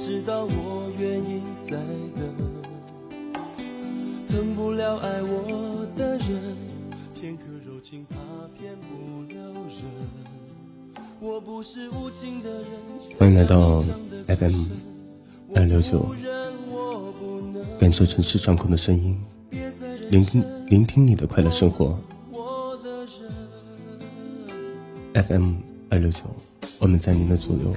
知道我愿意再等，疼不了爱我的人，片刻柔情怕骗不了人。我不是无情的人，欢迎来到 FM 二六九，感受城市上空的声音，聆听聆听你的快乐生活。FM 二六九，我们在您的左右。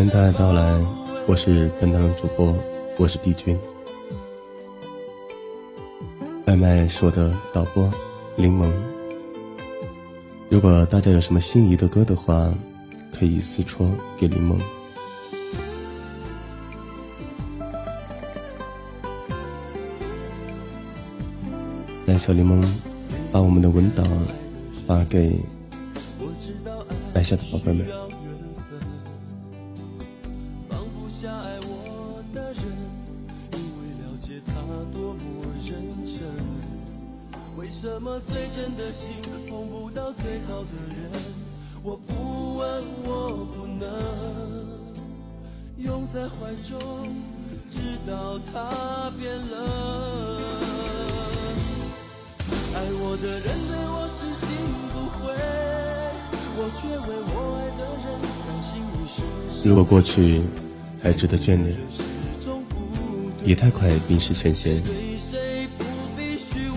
欢迎大家到来，我是本档主播，我是帝君。外卖是我的导播柠檬。如果大家有什么心仪的歌的话，可以私戳给柠檬。来，小柠檬，把我们的文档发给来下的宝贝们。过去还值得眷恋，也太快冰释前嫌。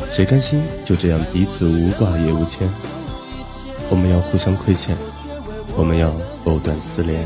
谁甘心就这样彼此无挂也无牵？我们要互相亏欠，我们要藕断丝连。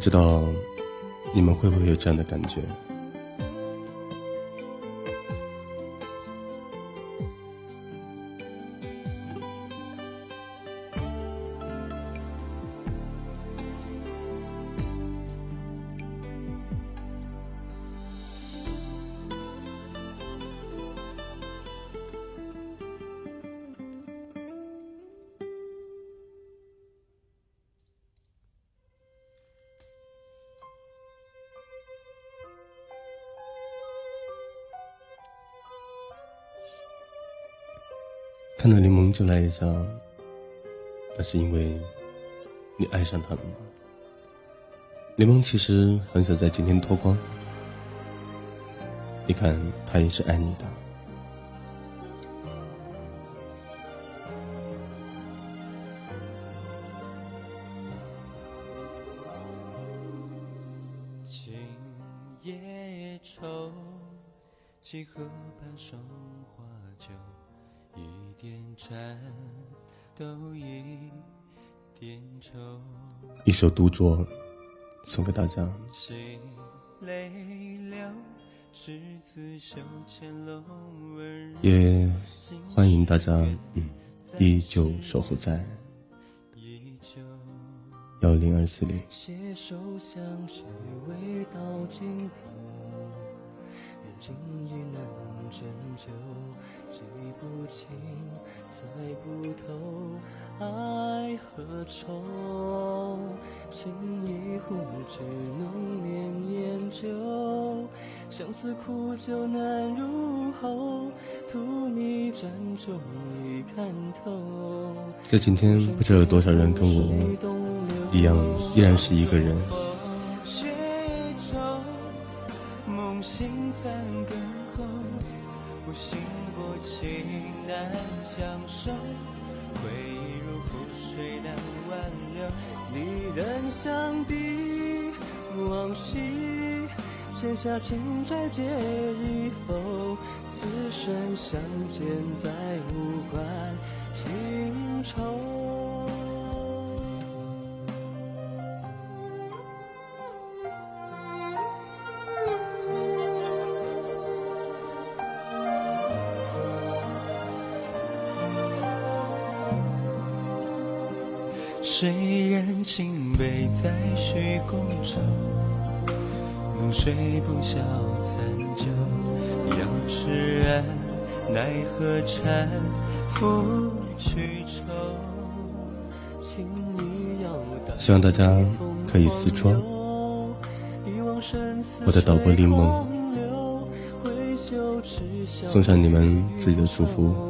不知道你们会不会有这样的感觉？看到柠檬就来一下，那是因为你爱上他了吗？柠檬其实很想在今天脱光，你看他也是爱你的。今夜愁，几河畔霜花酒。一点颤抖，一点愁。一首独酌，送给大家。也欢迎大家，嗯，依旧守候在幺零二四零。情意难拯救，记不清，猜不透，爱和愁，情一壶只能念念旧，相思苦酒难入喉，荼蘼盏中已看透。在今天，不知道有多少人跟我一样，依然是一个人。相守，回忆如覆水难挽留。你淡相比往昔，写下情债结以否？此生相见再无关情愁。谁人情悲在虚空中？睡不消残酒，要痴爱奈何缠缚去愁。希望大家可以私窗。我的导播柠檬，送上你们自己的祝福。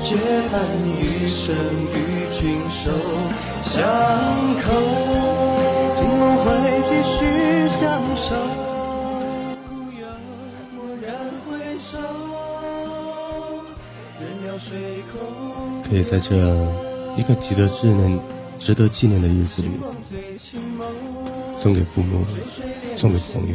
却盼余生与君手相扣，今梦会继续相守。可以在这一个值得纪念、值得纪念的日子里，送给父母，送给朋友。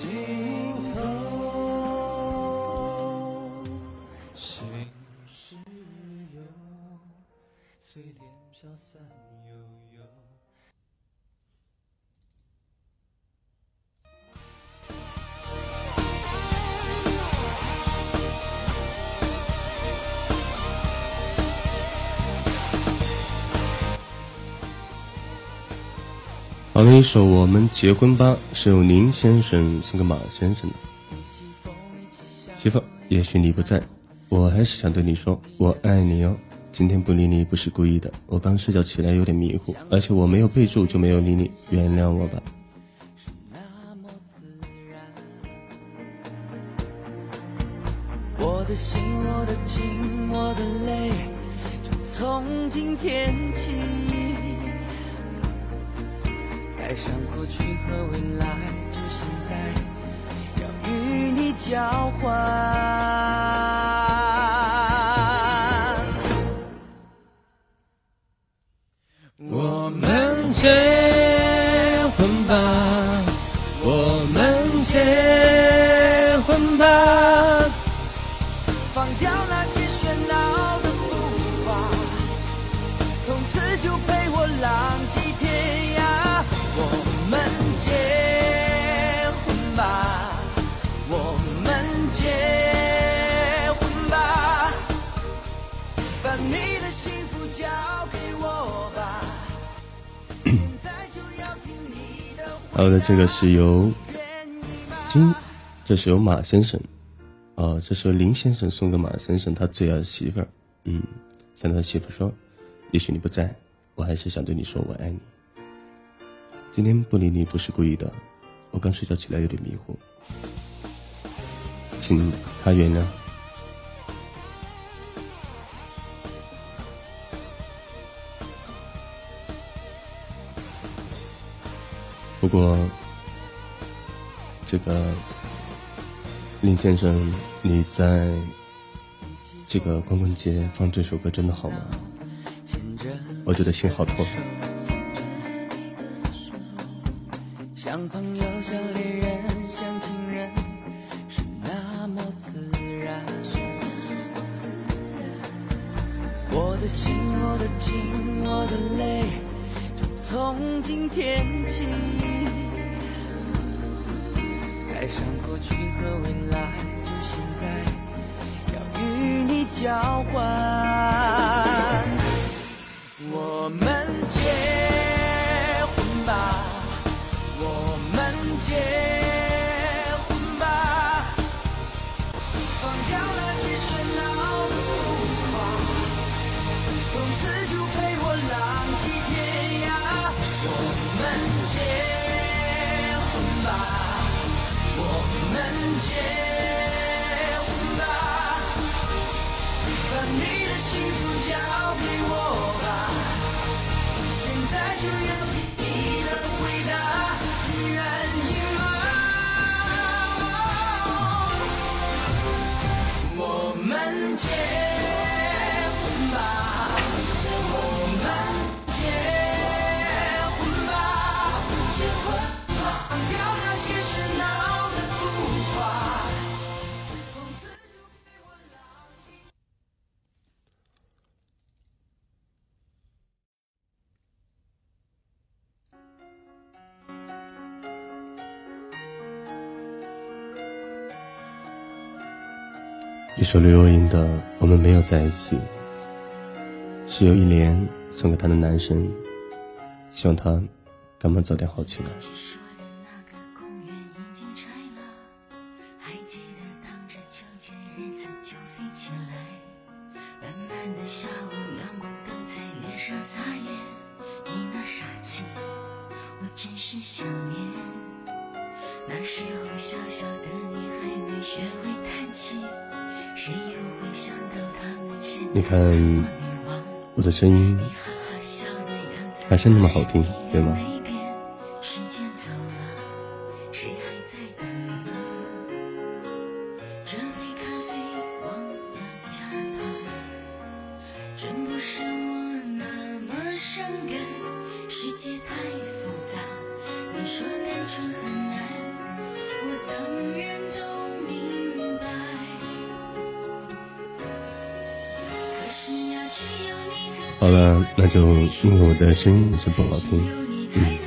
尽头。心事有随缘飘散。好了一首《我们结婚吧》，是由林先生送给马先生的。媳妇，也许你不在，我还是想对你说，我爱你哦。今天不理你不是故意的，我刚睡觉起来有点迷糊，而且我没有备注就没有理你，原谅我吧。我的心，我的情，我的泪，就从今天起。带上过去和未来，就现在，要与你交换。好的这个是由金这是由马先生啊这是林先生送给马先生他最爱的媳妇儿嗯向他媳妇说也许你不在我还是想对你说我爱你。今天不理你不是故意的我刚睡觉起来有点迷糊请他原谅。不过这个林先生你在这个光棍节放这首歌真的好吗？我觉得心好痛。一首刘若英的《我们没有在一起》，是由一莲送给她的男神，希望他赶快早点好起来。我的声音还是那么好听对吗？声音有些不好听，嗯，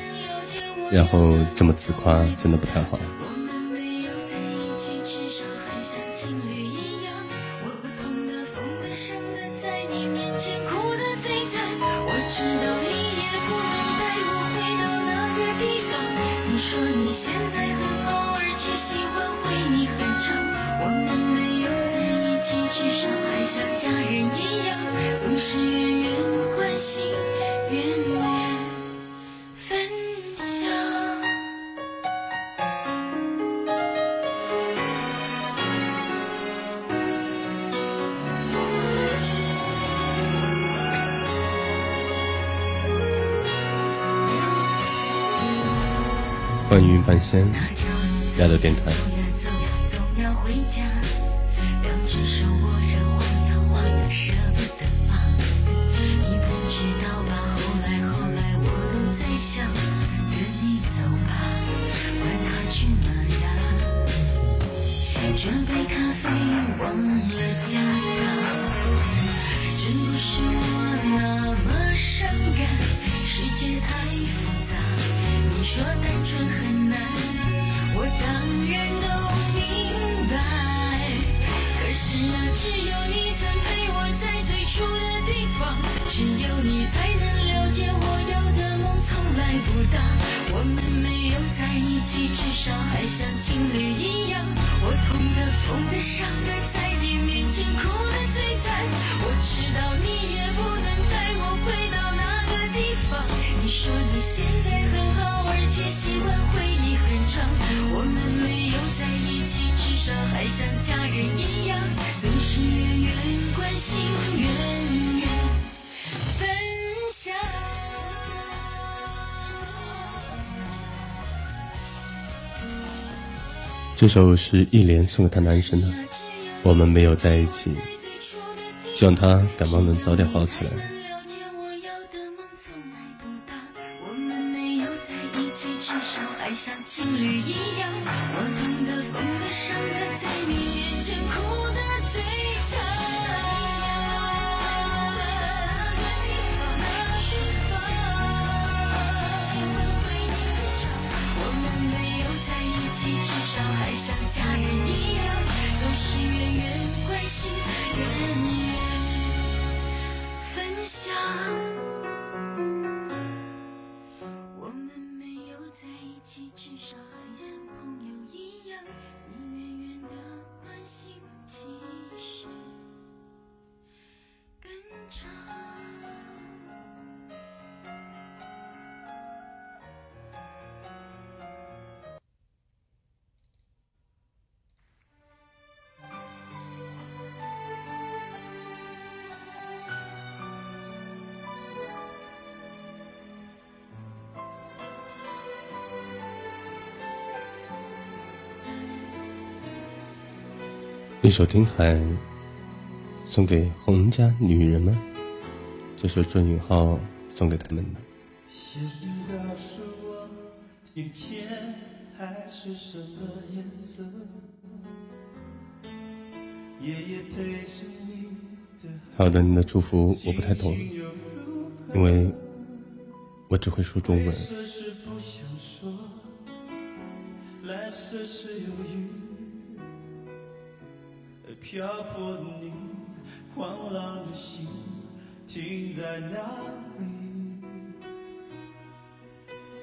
然后这么自夸真的不太好。现在很好，而且喜欢回忆很长。我们没有在一起，至少还像家人一样，总是远远关心，远远分享。这首是一莲送给他男神的，我们没有在一起，希望他感冒能早点好起来。情侣一样首《听海》送给洪家女人们，这首郑允浩送给他们的。好的，你的祝福我不太懂，因为我只会说中文。漂泊你狂浪的心停在哪里？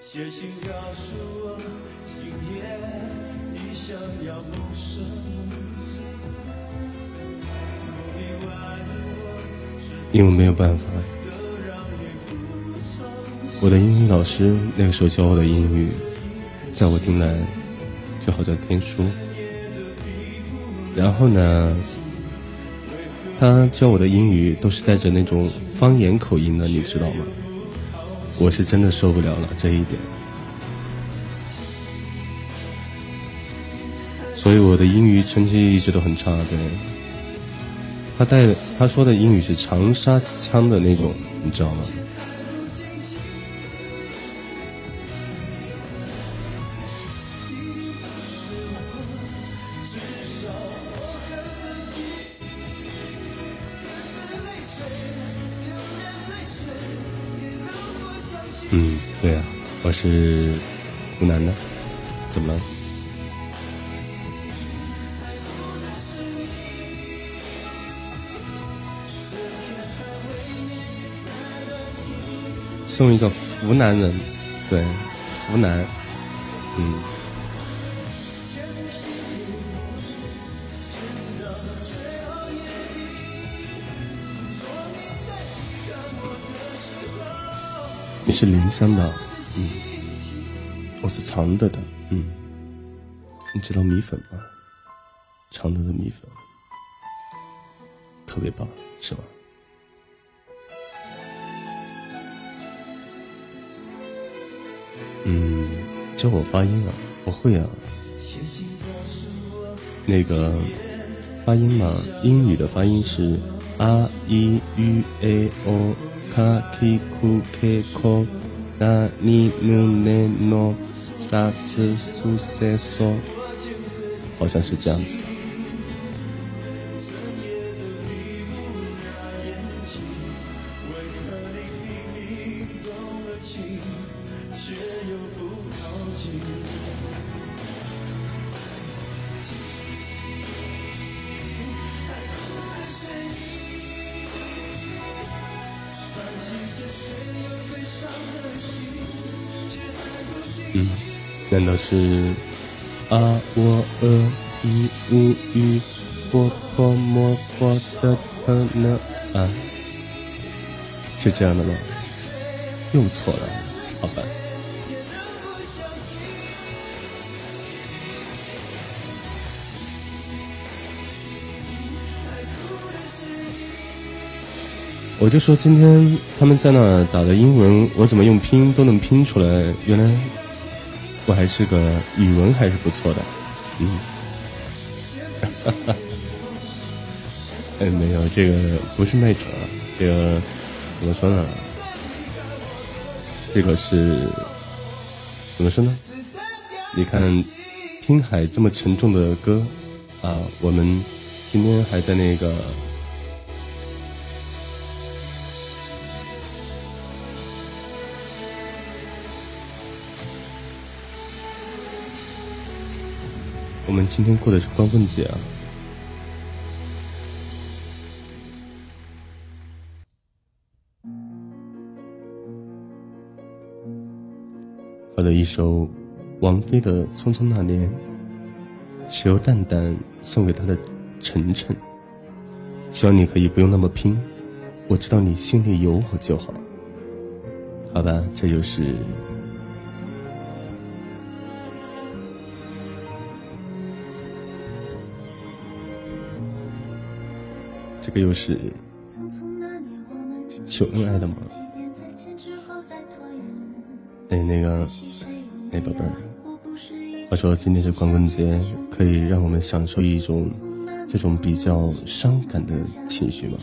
写信告诉我，今夜你想要梦什么？因为没有办法，我的英语老师那个时候教我的英语，在我听来就好像天书。然后呢，他教我的英语都是带着那种方言口音的，你知道吗？我是真的受不了了这一点，所以我的英语成绩一直都很差。对，他带他说的英语是长沙腔的那种，你知道吗？是湖南的，怎么了？送一个湖南人，对，湖南，嗯。你是临湘的，嗯。我是常德的，嗯，你知道米粉吗？常德的米粉特别棒，是吧？嗯，教我发音啊，我会啊。那个发音嘛，英语的发音是 r e u a o k k u k k a ni nu ne no。萨斯苏塞索，好像是这样子。是啊我呃一无语波泼莫佛的可能啊？是这样的吗？又错了。好吧。我就说今天他们在那打的英文，我怎么用拼音都能拼出来。原来我还是个语文还是不错的，嗯。哎，没有，这个不是卖啊，这个怎么说呢？这个是怎么说呢？你看，听海这么沉重的歌啊，我们今天还在那个。我们今天过的是光棍节啊！发了一首王菲的《匆匆那年》，是由蛋蛋送给他的晨晨。希望你可以不用那么拼，我知道你心里有我就好。好吧，这就是。这个又是秀恩爱的吗？哎，那个，哎，宝贝儿，话说今天是光棍节，可以让我们享受一种这种比较伤感的情绪吗？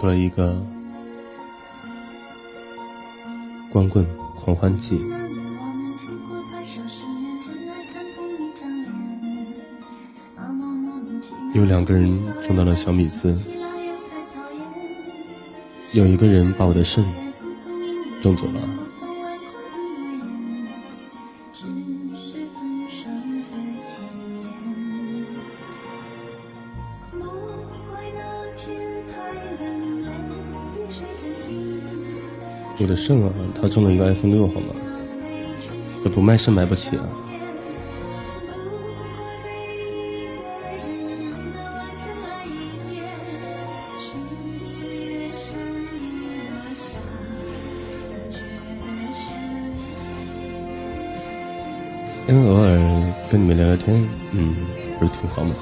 出了一个光棍狂欢季，有两个人中到了小米丝，有一个人把我的肾中走了。的肾啊，他中了一个 iPhone 六，好吗？这不卖肾买不起啊！因为偶尔跟你们聊聊天，嗯，不是挺好吗？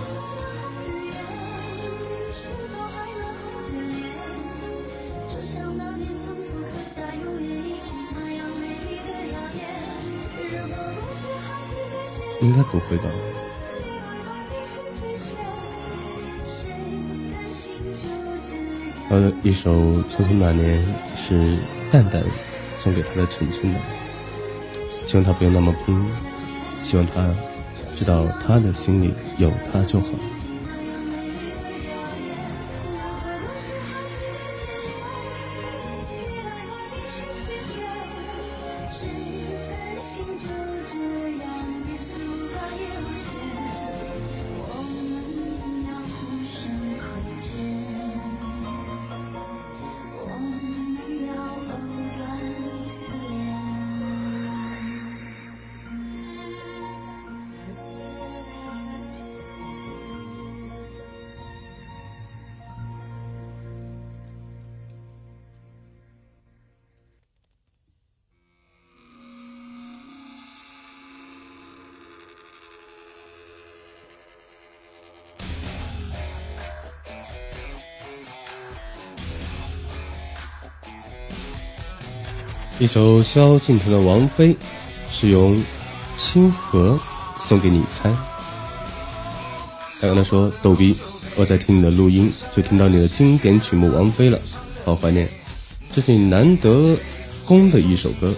应该不会吧。呃，一首《匆匆那年》是蛋蛋送给他的晨晨的，希望他不用那么拼，希望他知道他的心里有他就好。首萧敬腾的《王妃》，是用清河送给你猜。还有他说逗逼，我在听你的录音，就听到你的经典曲目《王菲》了，好怀念。这是你难得攻的一首歌，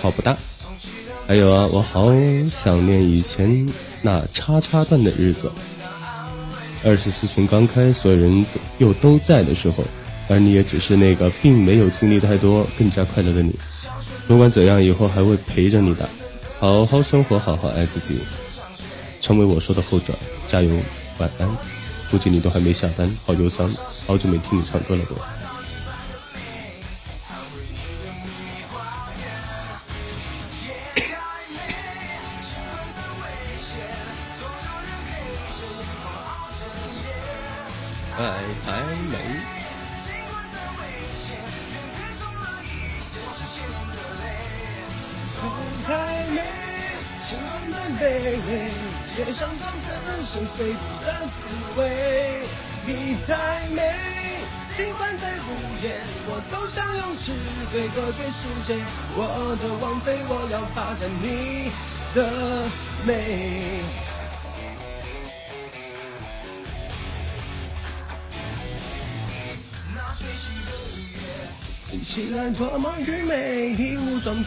好不大。还有啊，我好想念以前那叉叉段的日子。二十四群刚开，所有人又都在的时候，而你也只是那个并没有经历太多、更加快乐的你。不管怎样，以后还会陪着你的。好好生活，好好爱自己，成为我说的后者。加油，晚安。估计你都还没下班，好忧伤，好久没听你唱歌了都。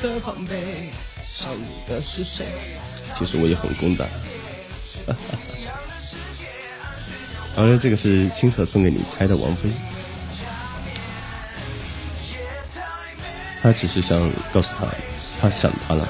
的防备，伤你的是谁？其实我也很公的。好了，这个是清河送给你猜的王菲。他只是想告诉他，他想他了。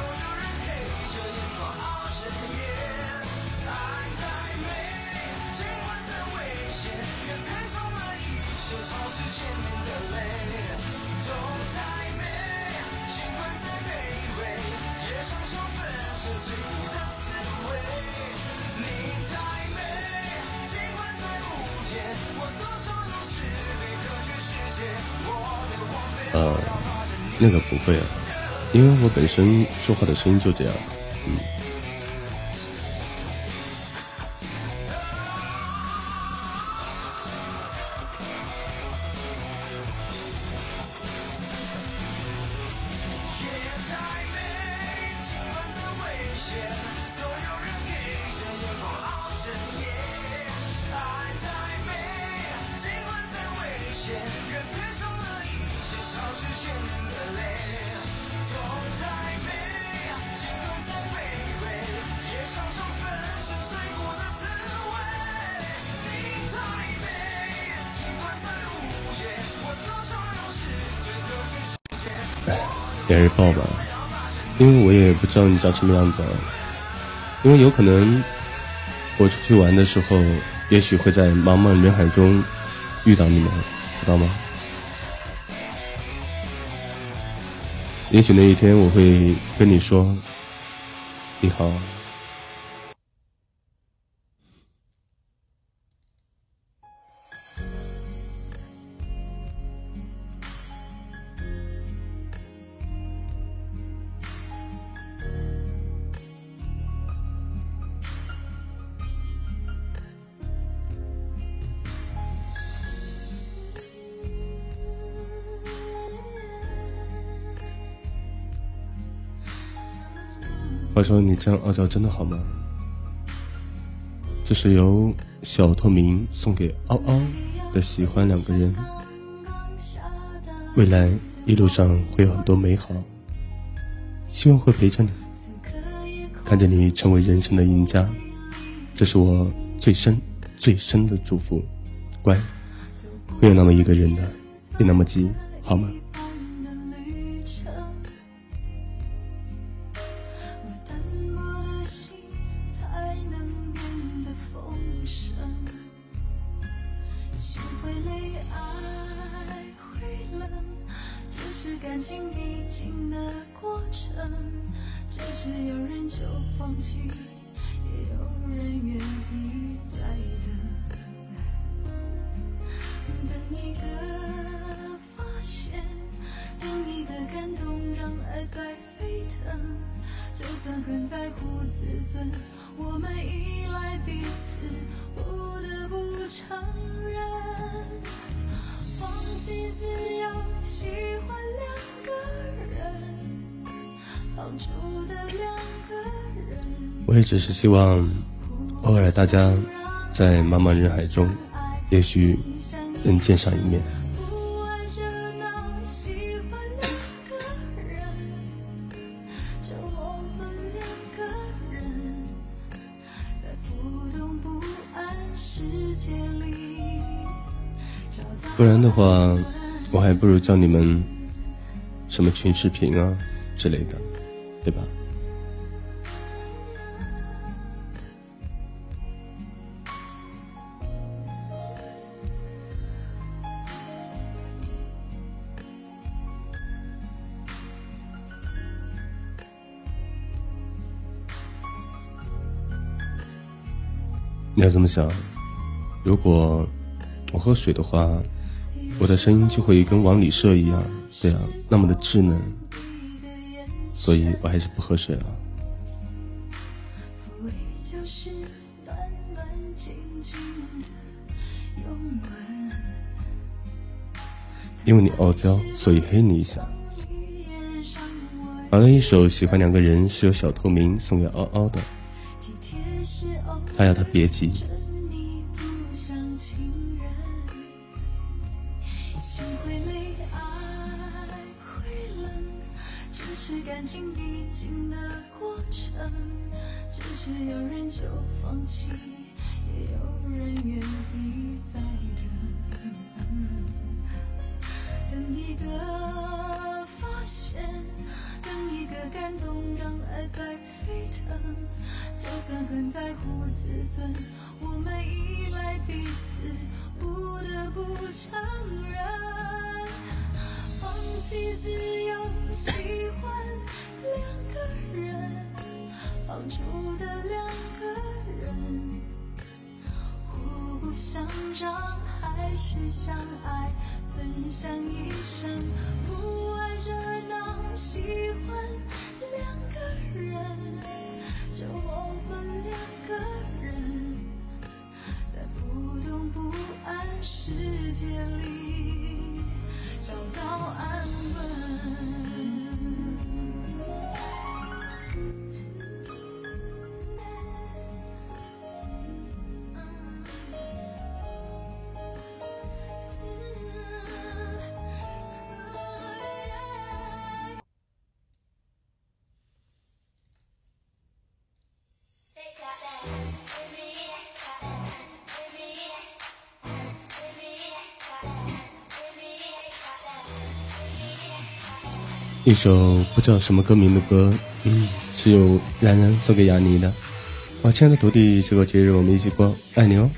因为我本身说话的声音就这样，嗯。好吧，因为我也不知道你长什么样子，啊因为有可能我出去玩的时候，也许会在茫茫人海中遇到你们，知道吗？也许那一天我会跟你说，你好。说你这样傲娇真的好吗？这是由小透明送给嗷嗷的喜欢两个人，未来一路上会有很多美好，希望会陪着你，看着你成为人生的赢家，这是我最深最深的祝福。乖，会有那么一个人的，别那么急，好吗？算很在乎自尊，我们依赖彼此，不得不承认，放弃自由，喜欢两个人，帮助的两个人。我也只是希望，偶尔大家在茫茫人海中，也许能见上一面。不然的话，我还不如叫你们什么群视频啊之类的，对吧？你要这么想，如果我喝水的话。我的声音就会跟往里射一样，对啊，那么的稚嫩，所以我还是不喝水了。因为你傲娇，所以黑你一下。好了一首喜欢两个人是由小透明送给嗷嗷的，他要他别急。一首不知道什么歌名的歌，嗯，是由然然送给雅尼的。好，亲爱的徒弟，这个节日我们一起过，爱你哦。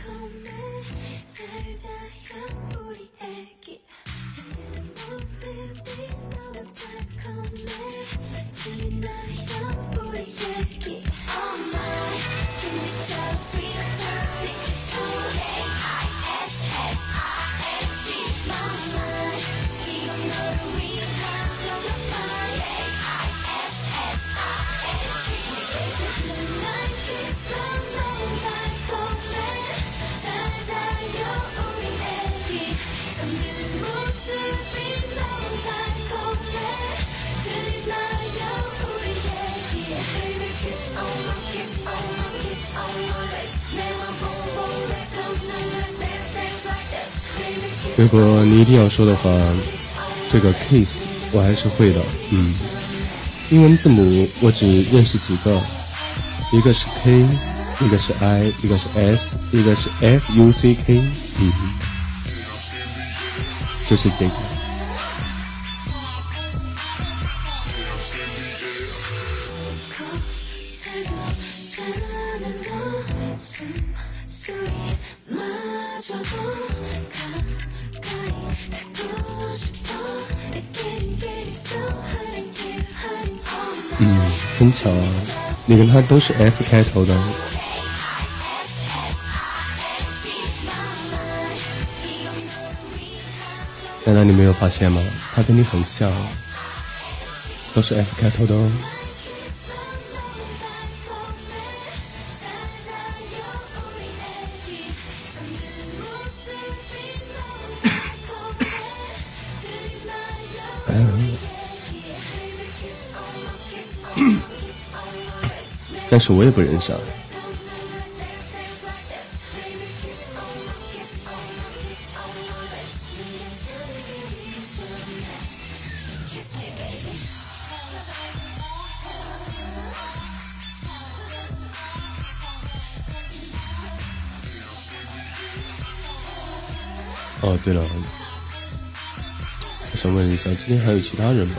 硬要说的话，这个 kiss 我还是会的，嗯。英文字母我只认识几个，一个是 K，一个是 I，一个是 S，一个是 F U C K，嗯，就是这个。真巧啊，你跟他都是 F 开头的。难道你没有发现吗？他跟你很像，都是 F 开头的哦。但是我也不忍傻。哦，对了，我想问一下，今天还有其他人吗？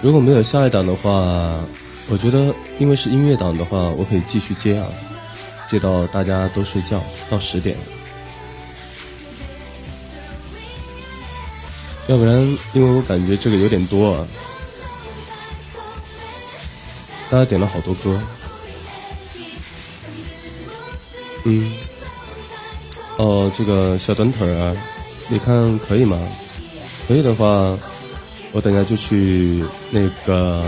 如果没有下一档的话，我觉得因为是音乐档的话，我可以继续接啊，接到大家都睡觉到十点。要不然，因为我感觉这个有点多啊，大家点了好多歌，嗯。哦，这个小短腿啊，你看可以吗？可以的话，我等下就去那个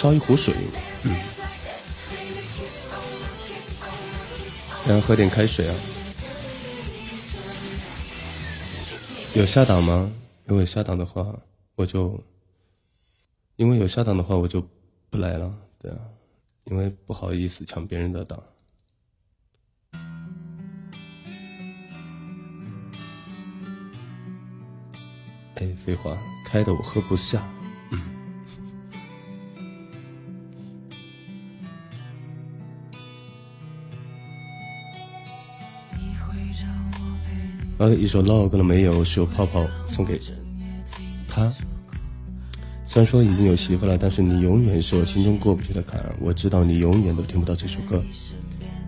烧一壶水，嗯，然后喝点开水啊。有下档吗？如果下档的话，我就因为有下档的话，我就不来了，对啊，因为不好意思抢别人的档。哎，废话，开的我喝不下。呃，一首 log 了没有？是由泡泡送给他。虽然说已经有媳妇了，但是你永远是我心中过不去的坎。我知道你永远都听不到这首歌，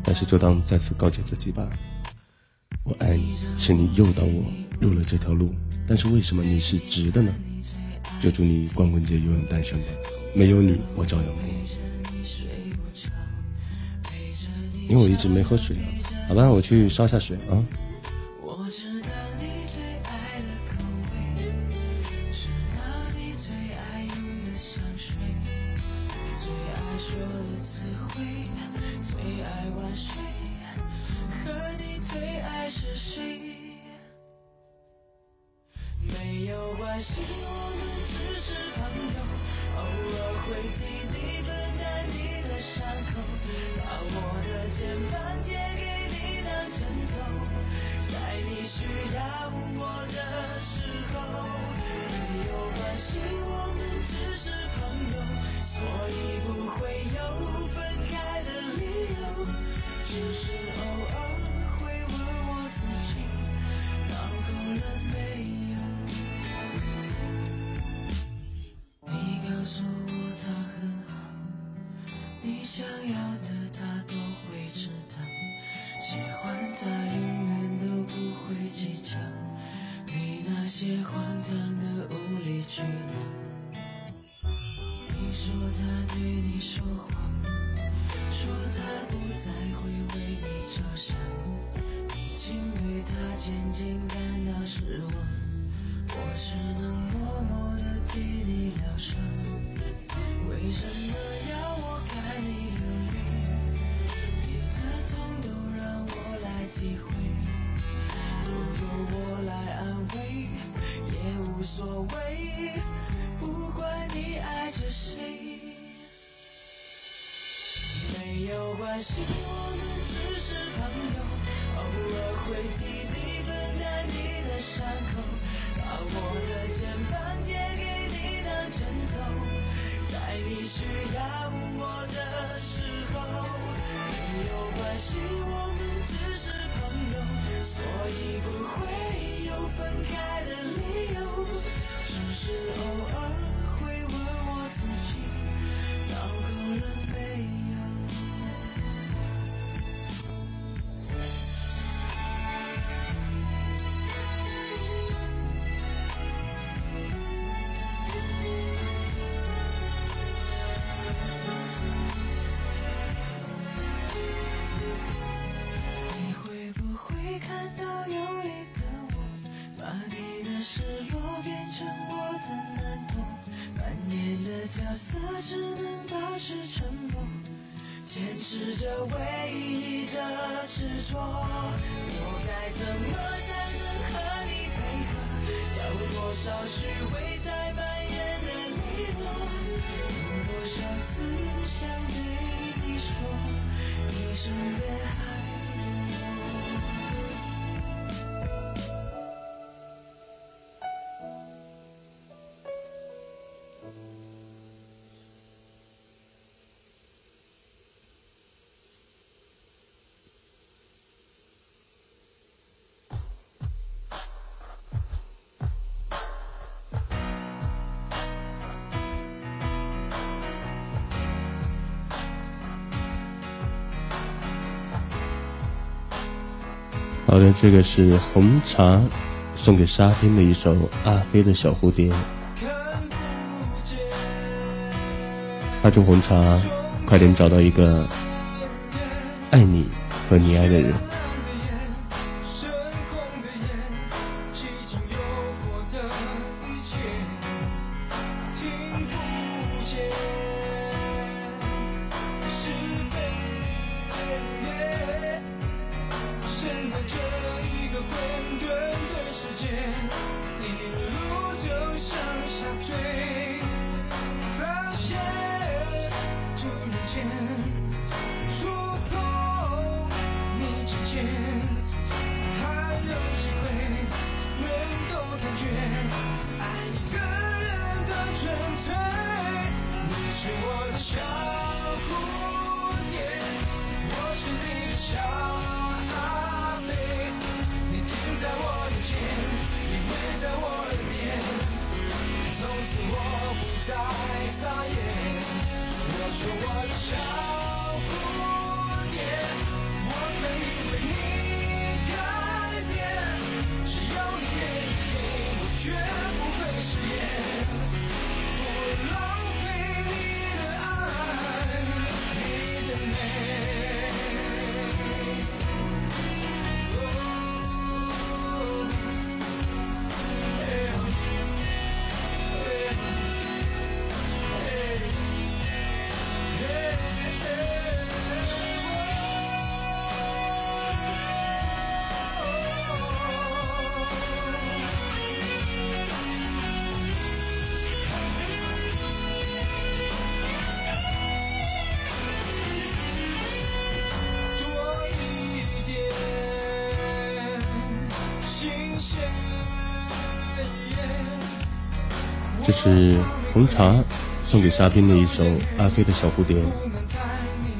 但是就当再次告诫自己吧。我爱你，是你诱导我入了这条路。但是为什么你是直的呢？就祝你光棍节永远单身吧。没有你，我照样过。因为我一直没喝水啊。好吧，我去烧下水啊。机会。不由我来安慰，也无所谓，不管你爱着谁，没有关系，我们只是朋友，偶尔会替你分担你的伤口，把我的肩膀借给你当枕头，在你需要我的时候，没有关系，我们只是。所以不会有分开的理由只是偶尔会问我自己。好的，这个是红茶送给沙冰的一首《阿飞的小蝴蝶》。阿祝红茶快点找到一个爱你和你爱的人。这是红茶送给沙冰的一首《阿飞的小蝴蝶》，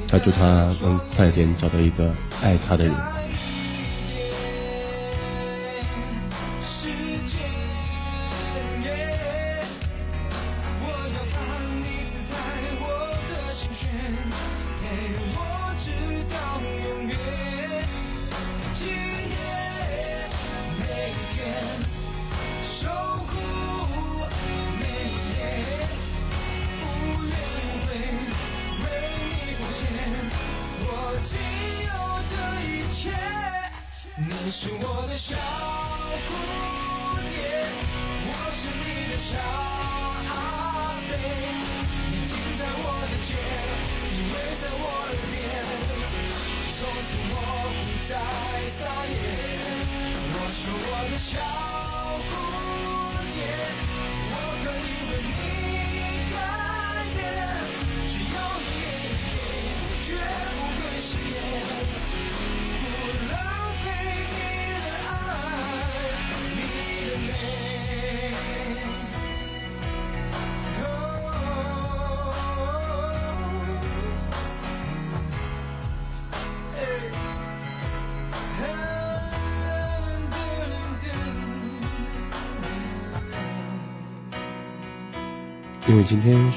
他祝他能快点找到一个爱他的人。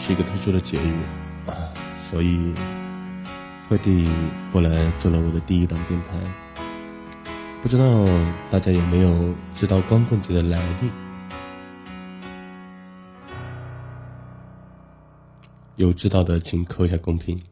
是一个特殊的节日啊，所以特地过来做了我的第一档电台。不知道大家有没有知道光棍节的来历？有知道的请扣一下公屏。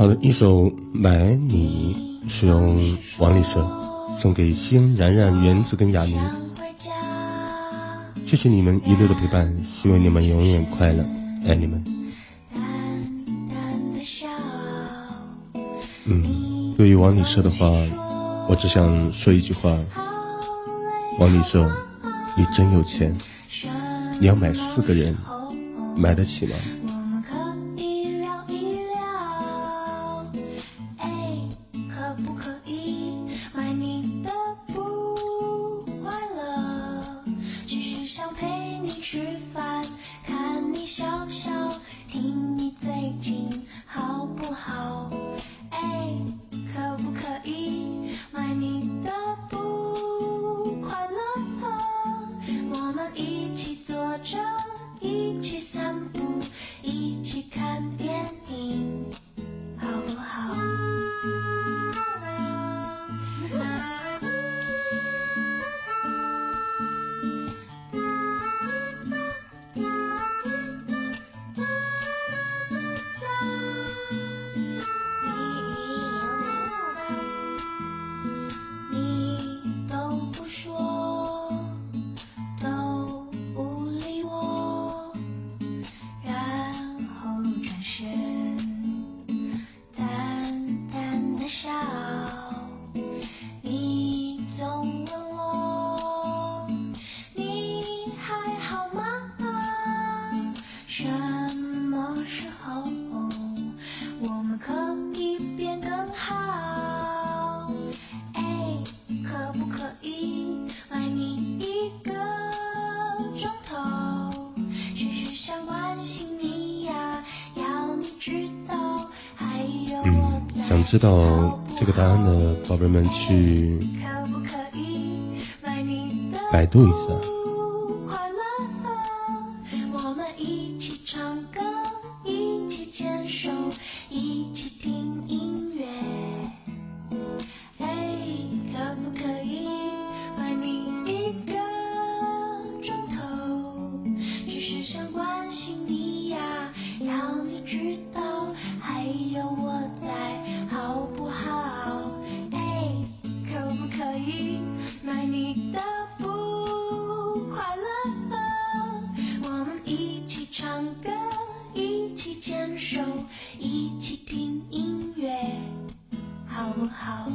好的，一首《买你》是用王力社送给星然然、原子跟雅宁。谢谢你们一路的陪伴，希望你们永远快乐，爱你们。嗯，对于王力社的话，我只想说一句话：王力社，你真有钱，你要买四个人，买得起吗？去手一起听音乐好不好？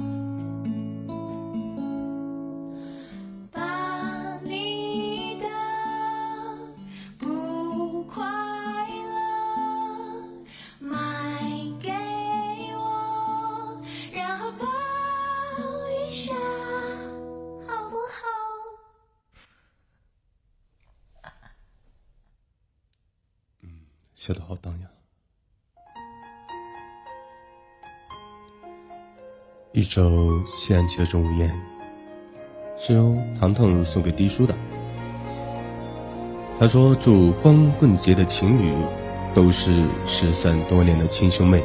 首西安记的钟无艳，是由糖糖送给低叔的。他说：“祝光棍节的情侣都是失散多年的亲兄妹。”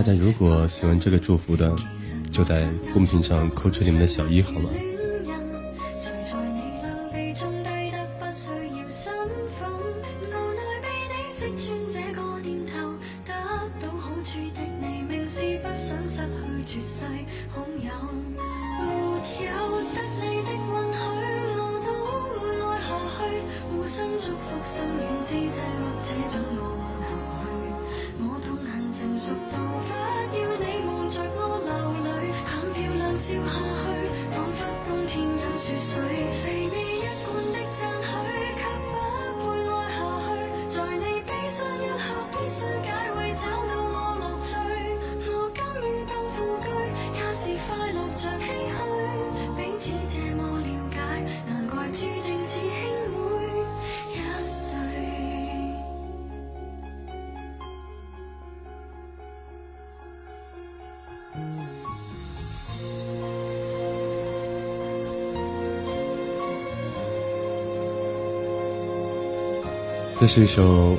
大家如果喜欢这个祝福的，就在公屏上扣出你们的小一，好吗？是一首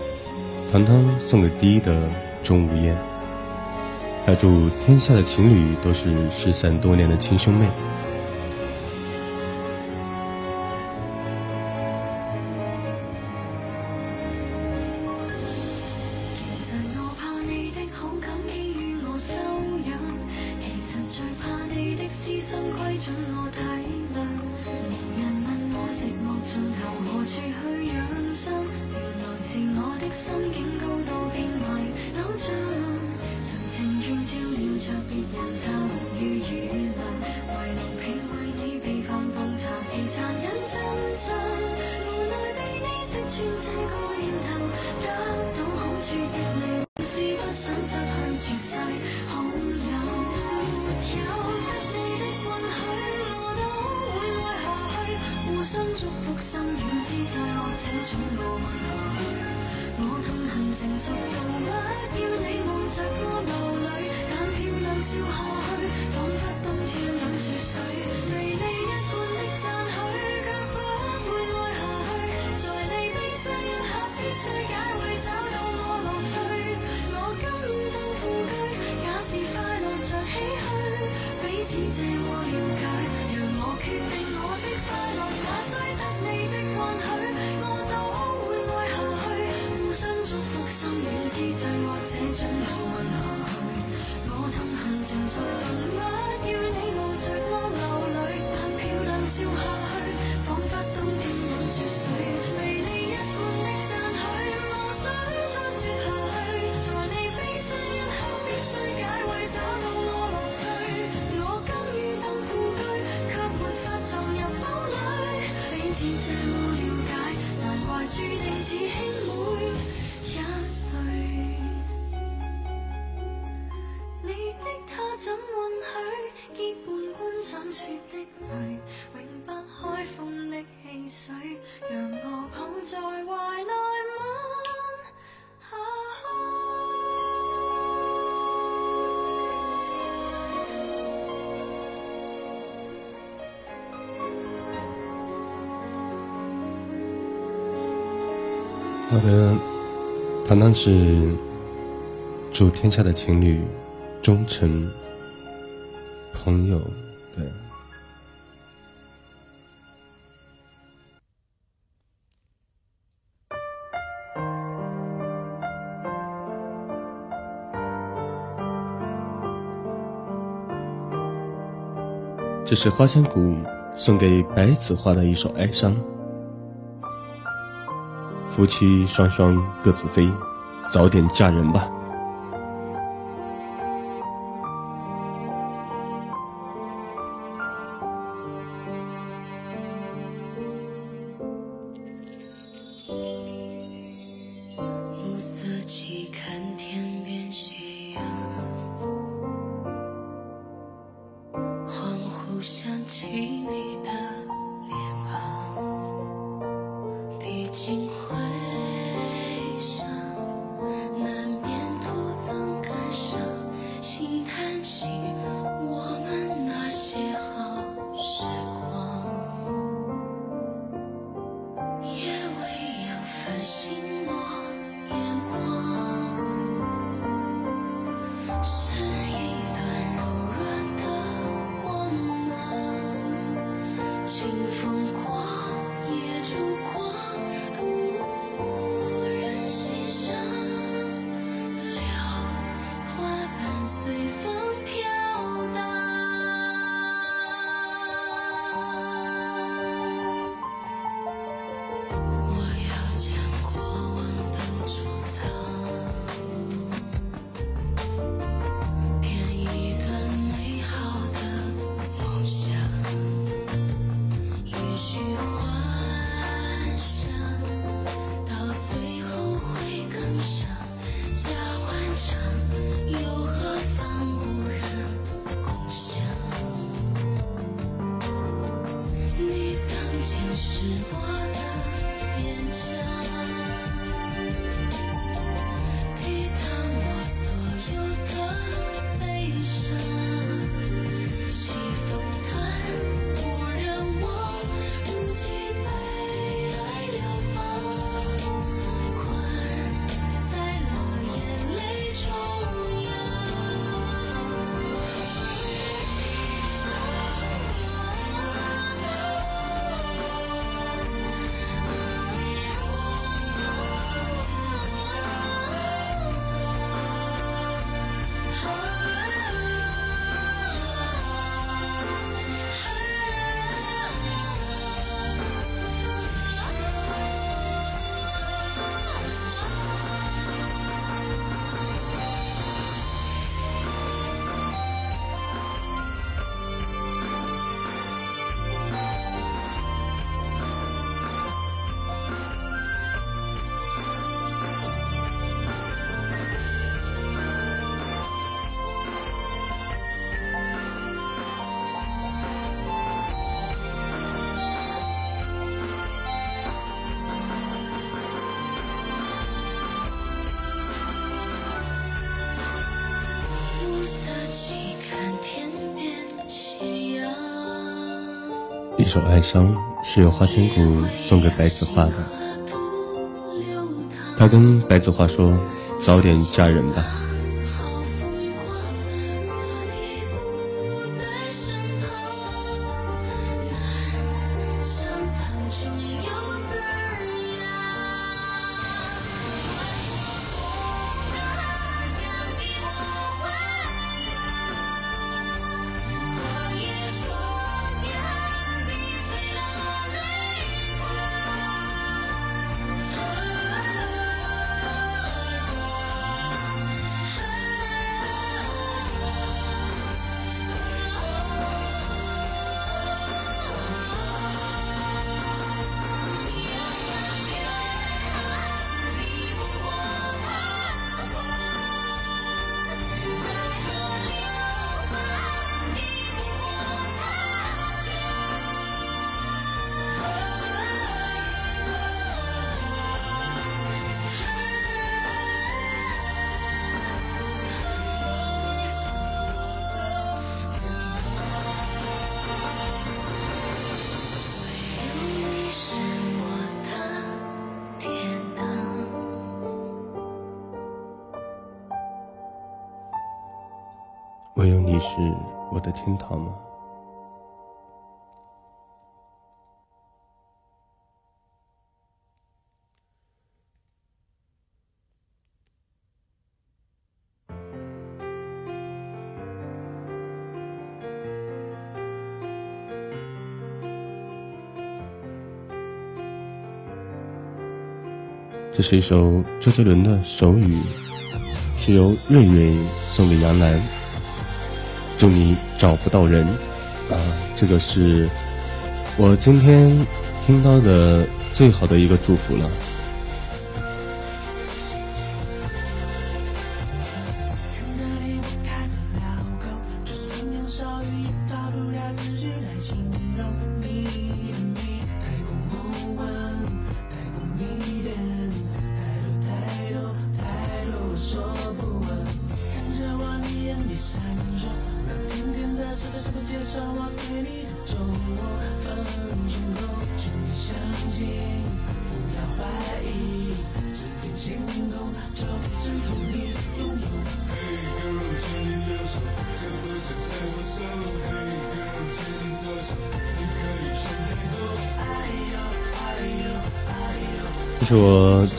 糖糖送给第一的钟无艳，要祝天下的情侣都是失散多年的亲兄妹。穿这个念头，得到好处的你，是不想失去绝世好友。好的，糖糖是祝天下的情侣终成朋友，对。这是花千骨送给白子画的一首哀伤。夫妻双双各自飞，早点嫁人吧。首哀伤是由花千骨送给白子画的，他跟白子画说：“早点嫁人吧。”是我的天堂吗？这是一首周杰伦的手语，是由瑞瑞送给杨澜。祝你找不到人啊！这个是我今天听到的最好的一个祝福了。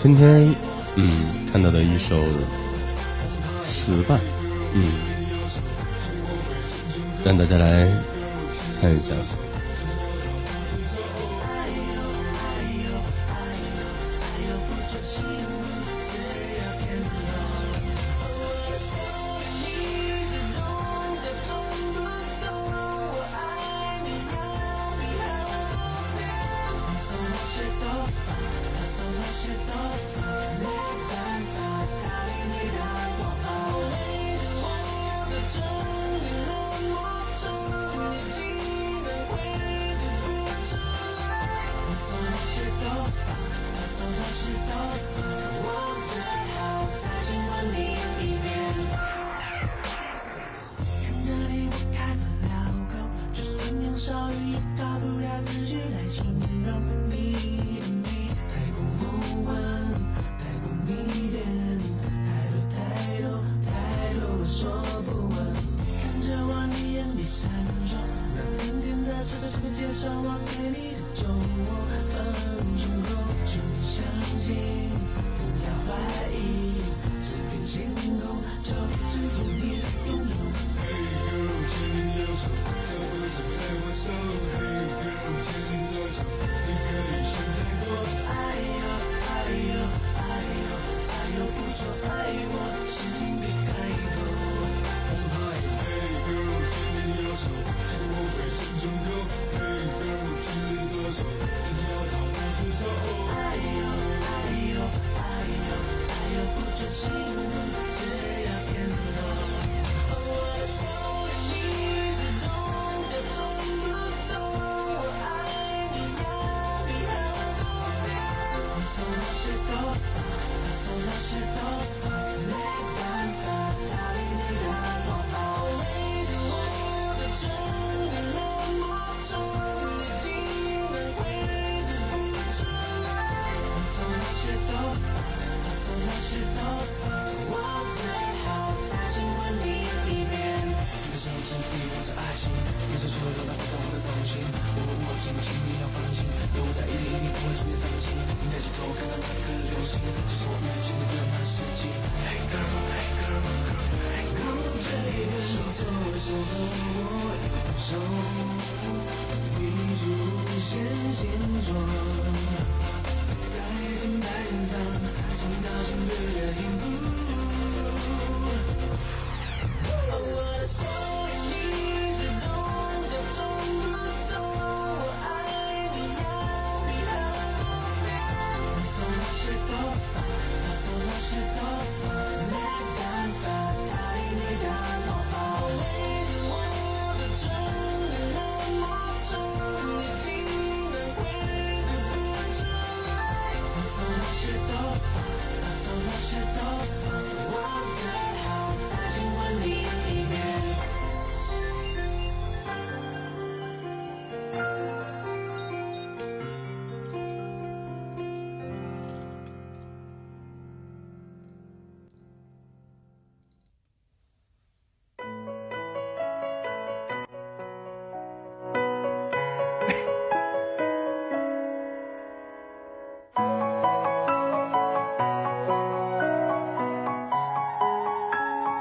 今天嗯看到的一首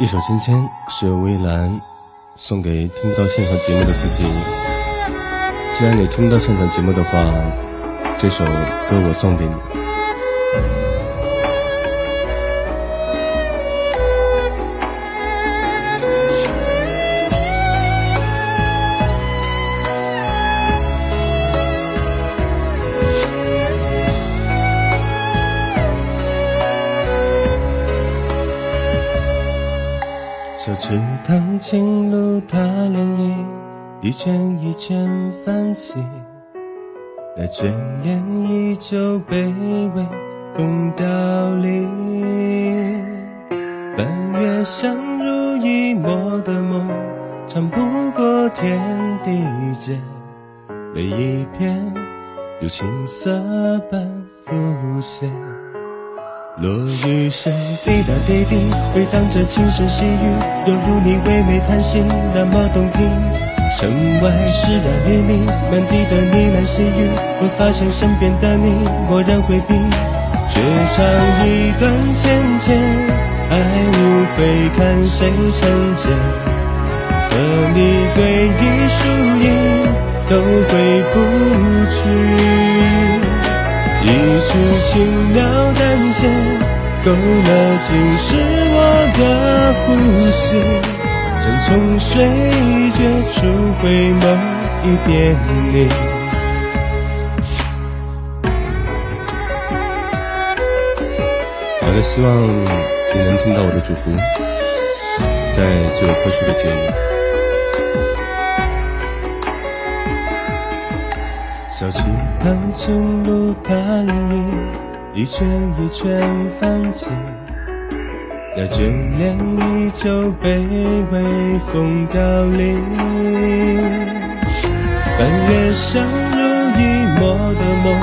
一首《芊芊》是由微澜送给听不到现场节目的自己。既然你听不到现场节目的话，这首歌我送给你。池塘青露踏涟漪，一圈一圈泛起。那眷恋依旧卑微，风凋零。翻越相濡以沫的梦，长不过天地间。每一片如青色般浮现。落雨声滴答滴滴，回荡着轻声细语，犹如你唯美叹息，那么动听。城外湿染沥沥，满地的呢喃细语，我发现身边的你蓦然回避，绝唱一段芊芊，爱无非看谁成茧。和你对弈输赢，都回不去。一曲轻描淡写，勾勒尽是我的呼吸，像从水绝处回眸一遍你。好的，希望你能听到我的祝福，在这个特殊的节日。小池塘青露踏涟漪，一圈一圈泛起。那眷恋依旧被微，风凋零。翻越相濡以沫的梦，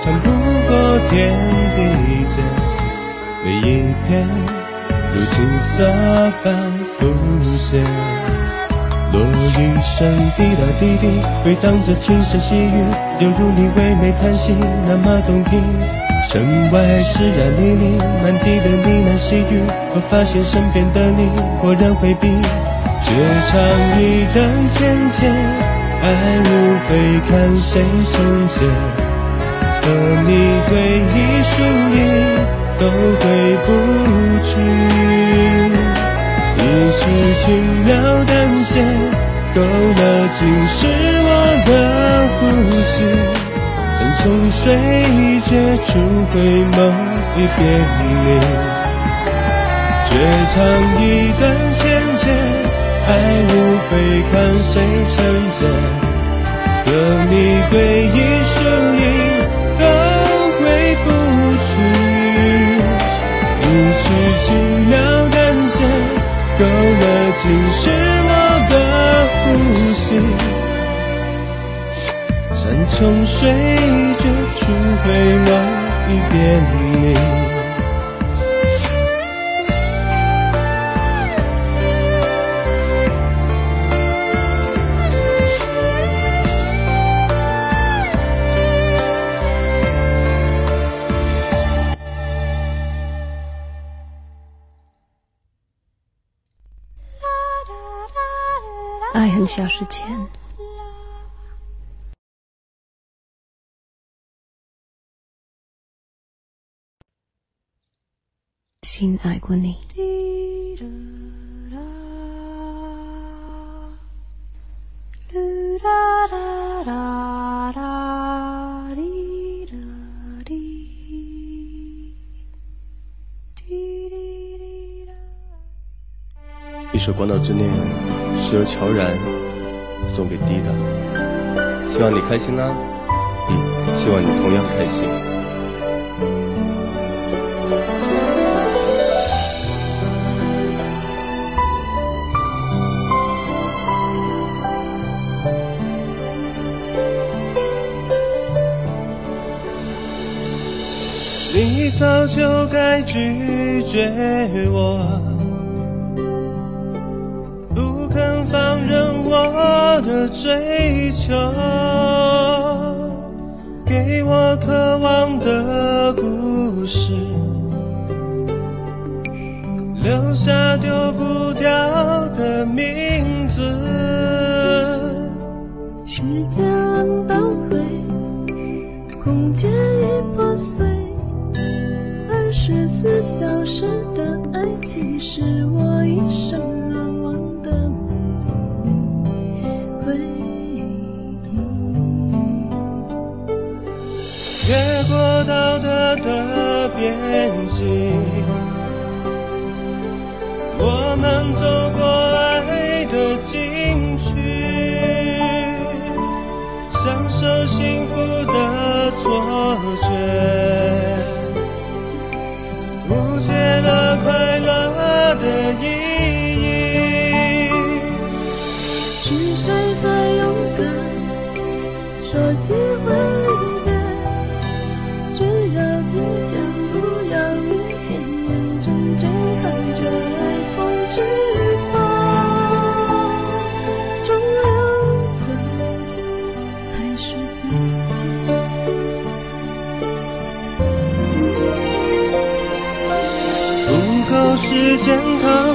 长不过天地间。每一片如青色般浮现。落雨声滴答滴滴，回荡着轻声细语，犹如你唯美叹息，那么动听。城外湿染沥沥，满地的呢喃细语，我发现身边的你蓦然回避，绝唱一段芊芊，爱无非看谁成茧。和你对弈输赢，都回不去。一曲轻描淡写，勾勒尽是我的呼吸，像从水绝处回眸一别离，绝唱一段芊芊，爱无非看谁成茧，和你对弈输赢都回不去，一曲轻描淡写。勾勒尽是我的呼吸，山穷水绝处回眸一别离。爱恨消失前，亲爱过你。一首《广岛之恋》。是由乔然送给滴答，希望你开心啦，嗯，希望你同样开心。早就该拒绝我。不肯放任我的追求，给我渴望的故事，留下丢不掉的名字。时消失的爱情，是我一生难忘的回忆。越过道德的边境，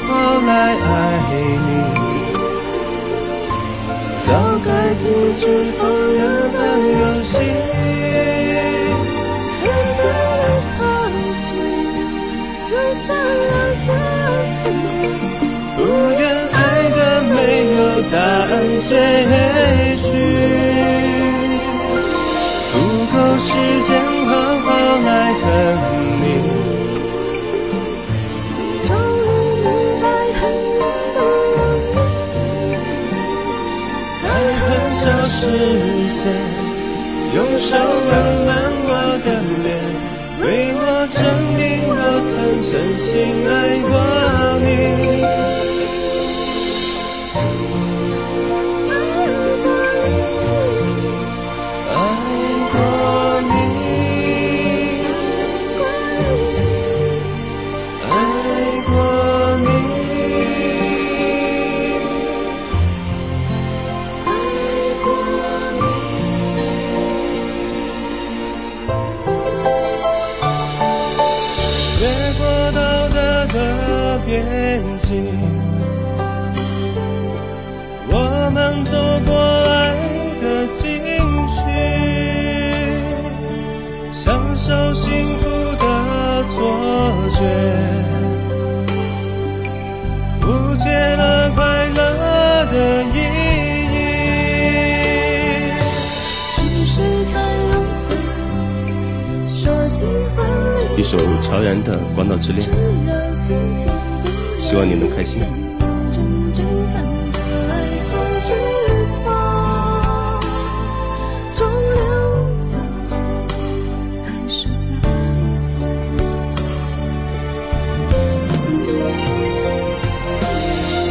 好来爱你，早该停止风流的游戏。很多的靠近，就算了解而分离。不愿爱的没有答案结手温暖我的脸，为我证明我曾真心爱过。乔然的《广岛之恋》，希望你能开心。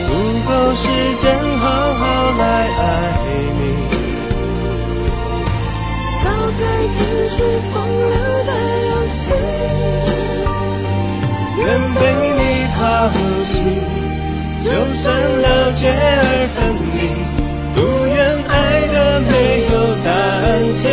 不够时间好好来爱你，早该停止风流的游戏。抛弃，就算了解而分离，不愿爱的没有答案结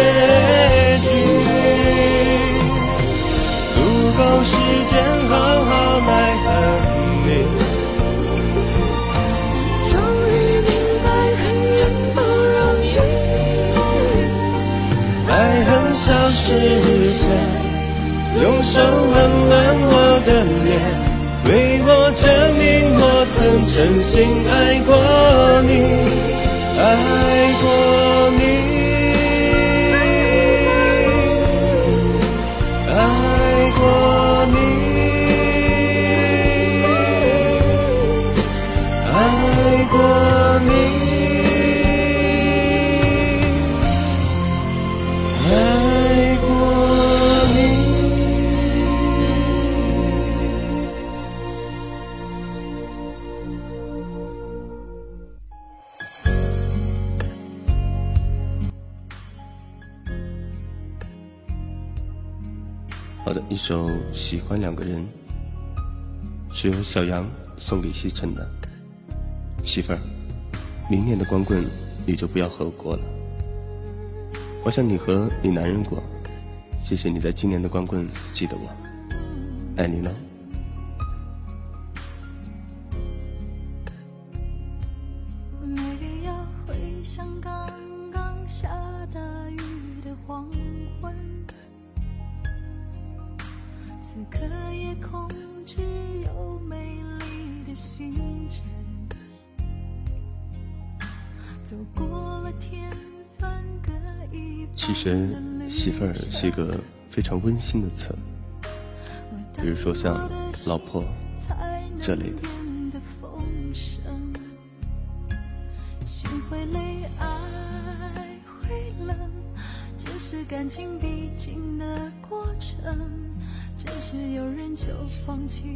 小杨送给西城的媳妇儿。明年的光棍你就不要和我过了，我想你和你男人过。谢谢你在今年的光棍记得我，爱你呢。是一个非常温馨的词，比如说像老婆这类的。感情必经的过程。只是有人就放弃，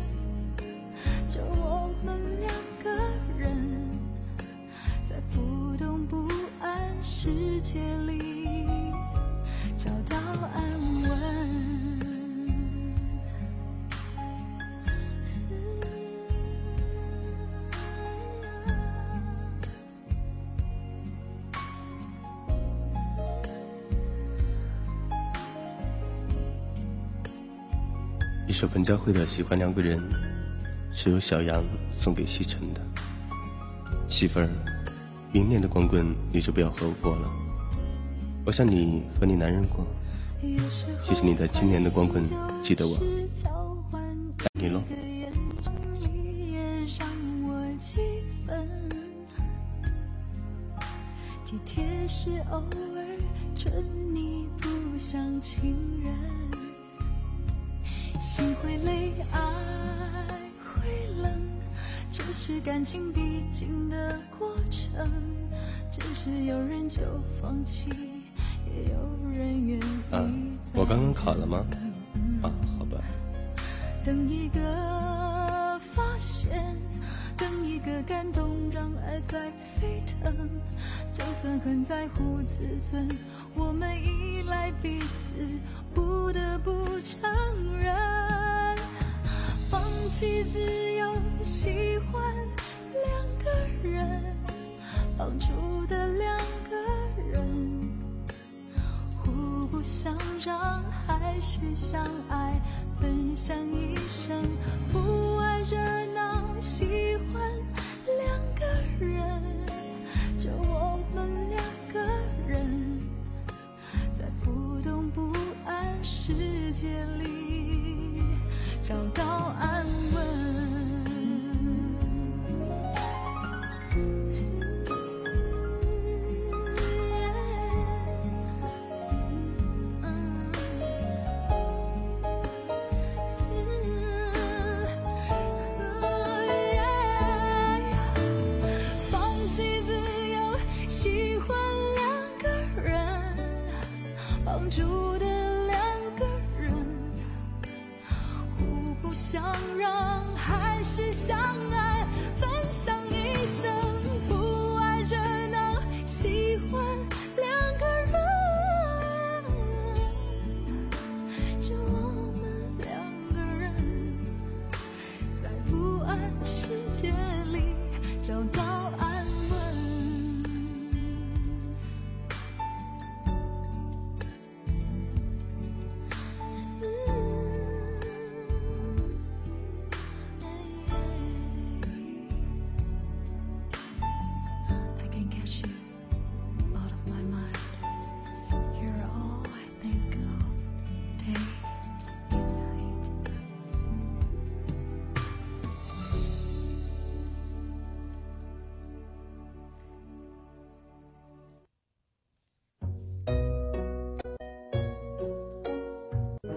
就我们两个人，在浮动不安世界里找到安稳。一首彭佳慧的《喜欢两个人》，是由小杨送给西城的。媳妇儿，明年的光棍你就不要和我过了，我想你和你男人过。谢谢你在今年的光棍记得我，爱你喽。啊意，再我刚刚卡了吗？啊，好吧。等一个发现，等一个感动，让爱在沸腾。就算很在乎自尊，我们依赖彼此，不得不承认，放弃自由，喜欢两个人，绑住的两想让，还是相爱，分享一生。不爱热闹，喜欢两个人，就我们两个人，在浮动不安世界里找到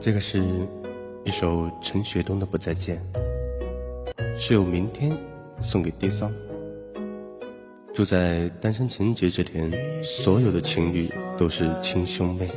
这个是一首陈学冬的《不再见》，是有明天送给爹桑。祝在单身情人节这天，所有的情侣都是亲兄妹。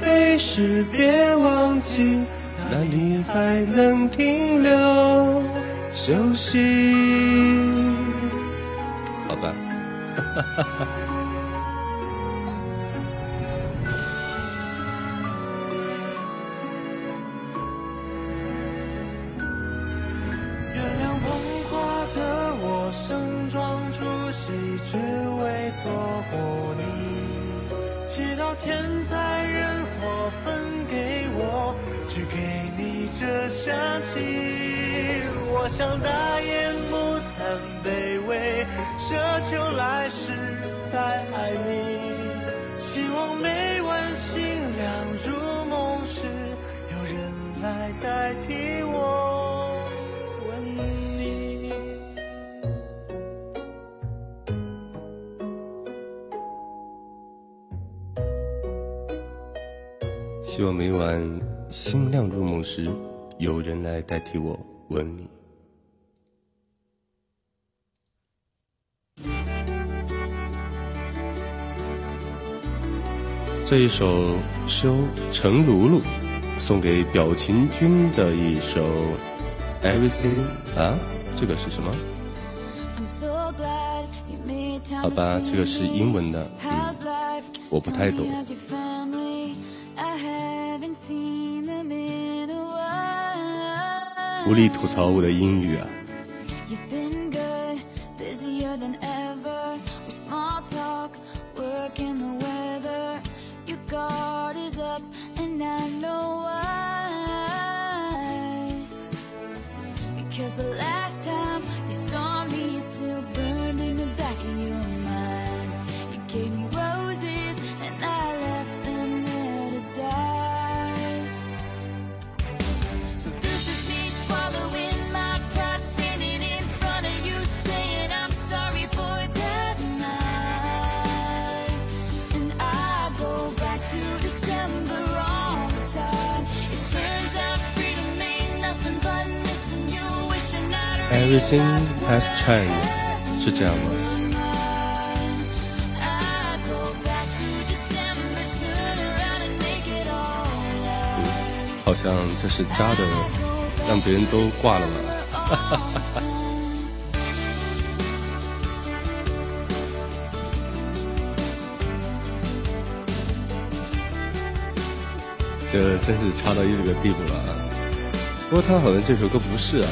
没事，别忘记，那里还能停留休息。好吧。哈哈哈。想大言不惭，卑微，奢求来世再爱你，希望每晚星亮如梦时，有人来代替我。希望每晚星亮入梦时，有人来代替我吻你。这一首是陈露露送给表情君的一首。everything 啊，这个是什么？好吧，这个是英文的。嗯，我不太懂，无力吐槽我的英语啊。Everything has changed，是这样吗？好像这是扎的，让别人都挂了吧。这真是差到一个地步了、啊。不过他好像这首歌不是啊，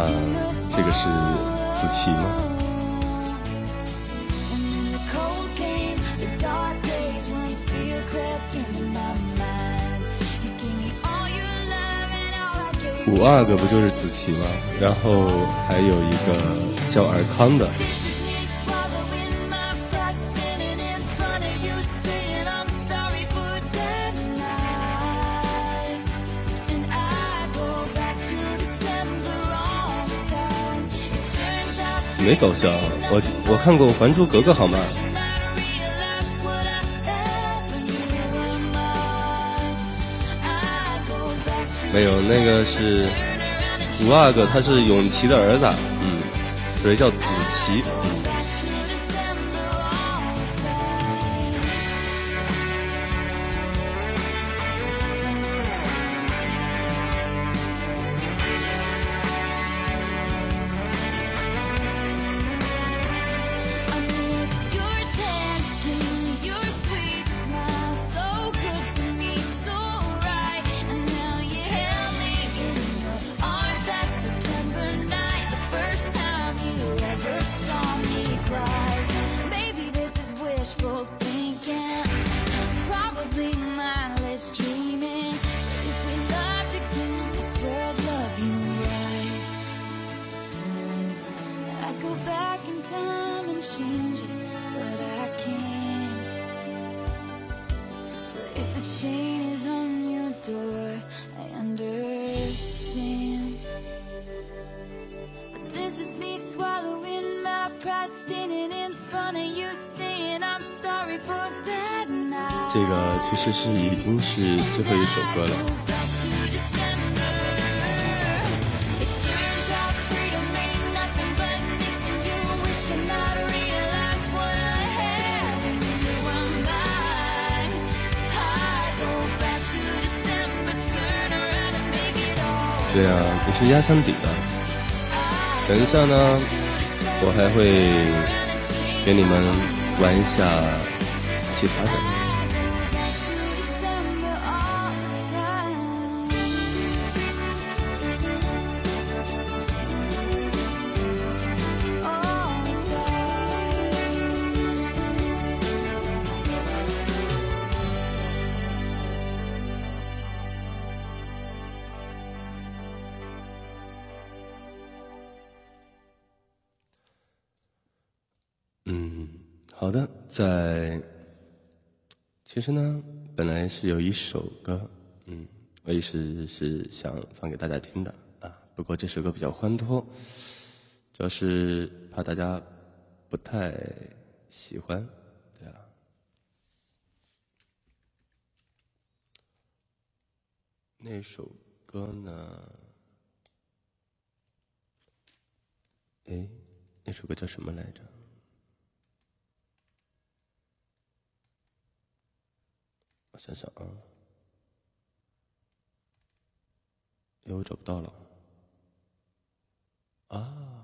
啊，这个是子琪吗？五阿哥不就是子琪吗？然后还有一个叫尔康的。没搞笑，我我看过《还珠格格》，好吗？没有，那个是五阿哥，他是永琪的儿子，嗯，所以叫子琪。嗯最后一首歌了。对啊，也是压箱底的。等一下呢，我还会给你们玩一下其他的。好的，在其实呢，本来是有一首歌，嗯，我也是是想放给大家听的啊。不过这首歌比较欢脱，主要是怕大家不太喜欢，对啊。那首歌呢？哎，那首歌叫什么来着？想想啊，又找不到了啊。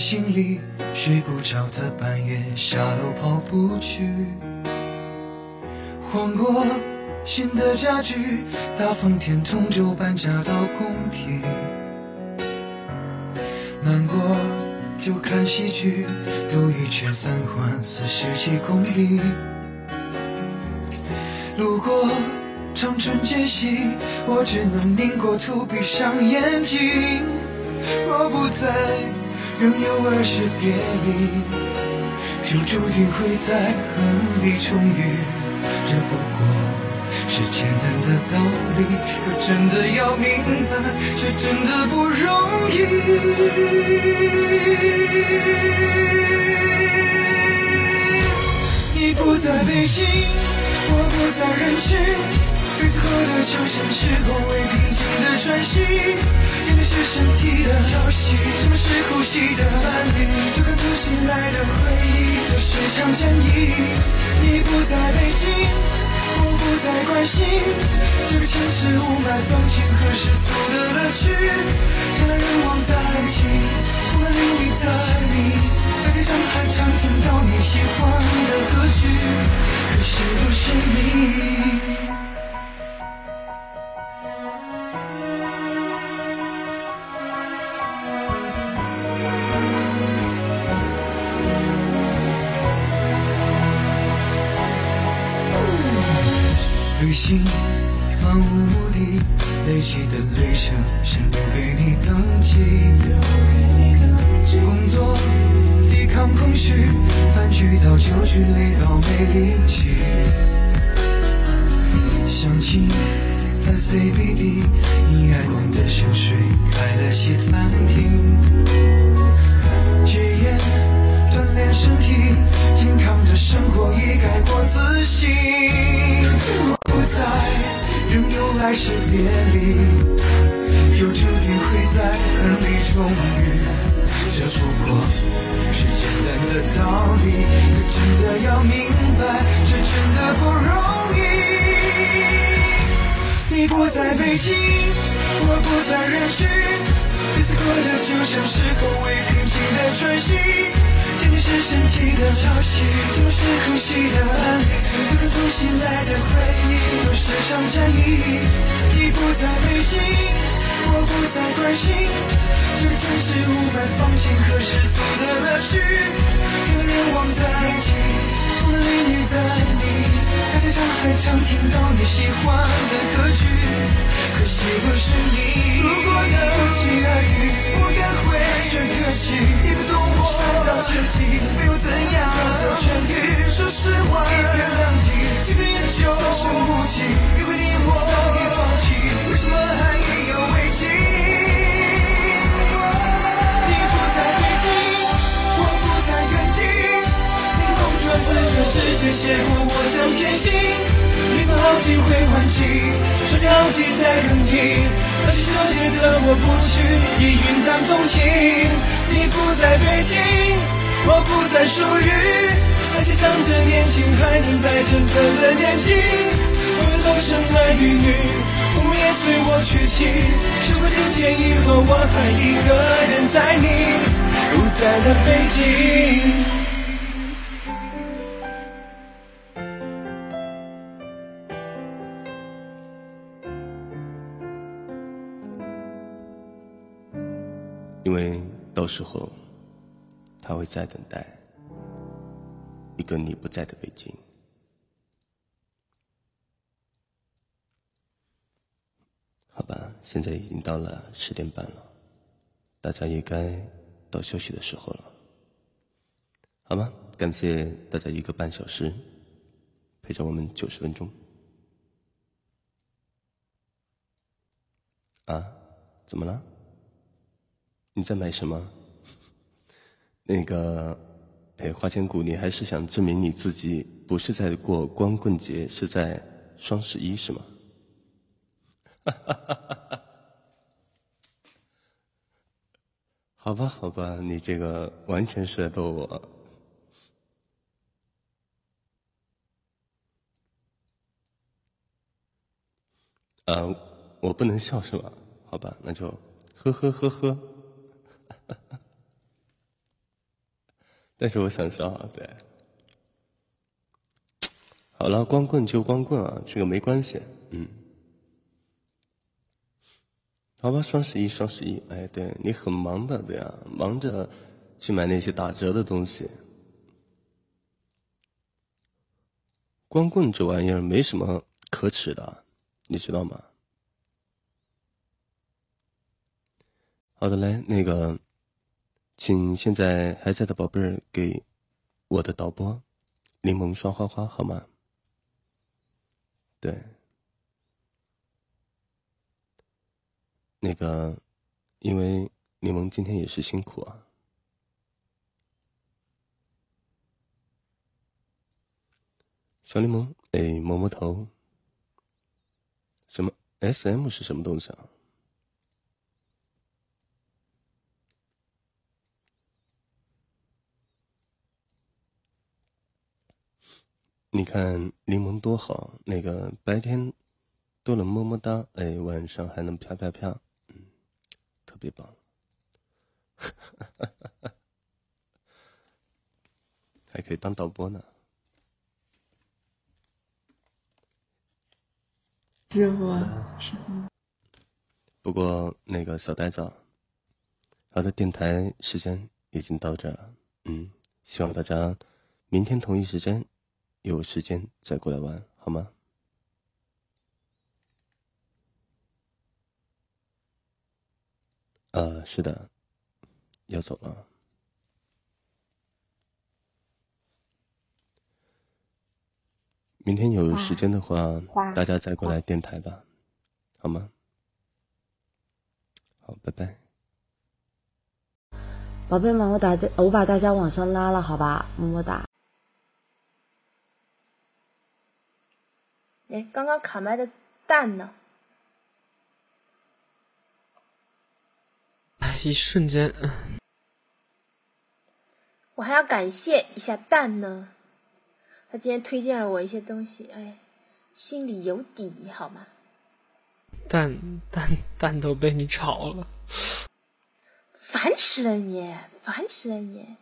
心里，睡不着的半夜下楼跑步去，换过新的家具，大风天终究搬家到工体。难过就看喜剧，兜一圈三环四十几公里，路过长春街西，我只能拧过头，闭上眼睛。若不在，仍有儿时别离，就注定会在恨里重遇。这不过是简单的道理，可真的要明白，却真的不容易。你不在北京，我不在人群。日子过得就像是后未平静的喘息，什么是身体的潮汐，什么是呼吸的伴侣，就看从醒来的回忆，都是场战役。你不在北京，我不再关心这个城市雾霾、风景和世俗的乐趣，人来人往在一起，风和日丽在你，在街上还常听到你喜欢的歌曲，可是不是你？旅行漫无目的累积的旅程，先留给你登记。工作抵抗空虚，饭局到酒局累到没力气。相亲在 CBD，你爱逛的香水开了西餐厅。戒烟锻炼身体，健康的生活已改过自新。在，仍有来时别离，有注定会在恨里重遇。这不过是简单的道理，可真的要明白，却真的不容易。你不在北京，我不在人群，日子过得就像是从未平静的喘息。是身体的潮汐，后是呼吸的安慰，每个从醒来的回忆都是场战役。你不在北京，我不再关心这个城市雾霾、风景和世俗的乐趣。人来人在一起，风的美女在你，大街上还常听到你喜欢的歌曲，可惜不是你。如果能不期而遇，我该会说客气。伤到窒息，没有怎样都痊愈。说实话，一片狼藉，几根烟就所剩无几。约会你我早已放弃，为什么还意犹未尽？你不在北京，我不在原地，你空转自转，视线邂逅，我向前行。你不好机会还击，说着好几代更替，那些纠结的我不去，已云淡风轻。你不在北京，我不再属于那些仗着年轻还能再振奋的年纪。我们都生儿育女，父母也催我娶妻。时过境迁以后，我还一个人在你不在的北京。到时候，他会在等待一个你不在的北京。好吧，现在已经到了十点半了，大家也该到休息的时候了。好吗？感谢大家一个半小时陪着我们九十分钟。啊？怎么了？你在买什么？那个，哎，花千骨，你还是想证明你自己不是在过光棍节，是在双十一，是吗？好吧，好吧，你这个完全是在逗我。啊，我不能笑是吧？好吧，那就呵呵呵呵。但是我想笑啊，对，好了，光棍就光棍啊，这个没关系，嗯，好吧，双十一，双十一，哎，对你很忙的，对呀，忙着去买那些打折的东西，光棍这玩意儿没什么可耻的，你知道吗？好的嘞，那个，请现在还在的宝贝儿给我的导播柠檬刷花花好吗？对，那个，因为柠檬今天也是辛苦啊。小柠檬，哎，摸摸头。什么 S M 是什么东西啊？你看柠檬多好，那个白天都能么么哒，哎，晚上还能啪啪啪，嗯，特别棒，还可以当导播呢。师傅，不过那个小呆子，他的电台时间已经到这了。嗯，希望大家明天同一时间有时间再过来玩，好吗？呃，是的，要走了。明天有时间的话，大家再过来电台吧，好吗？好，拜拜。宝贝们，我打在，我把大家往上拉了，好吧？么么哒。哎，刚刚卡麦的蛋呢？哎，一瞬间，我还要感谢一下蛋呢。他今天推荐了我一些东西，哎，心里有底，好吗？蛋蛋蛋都被你炒了，烦死了你，烦死了你！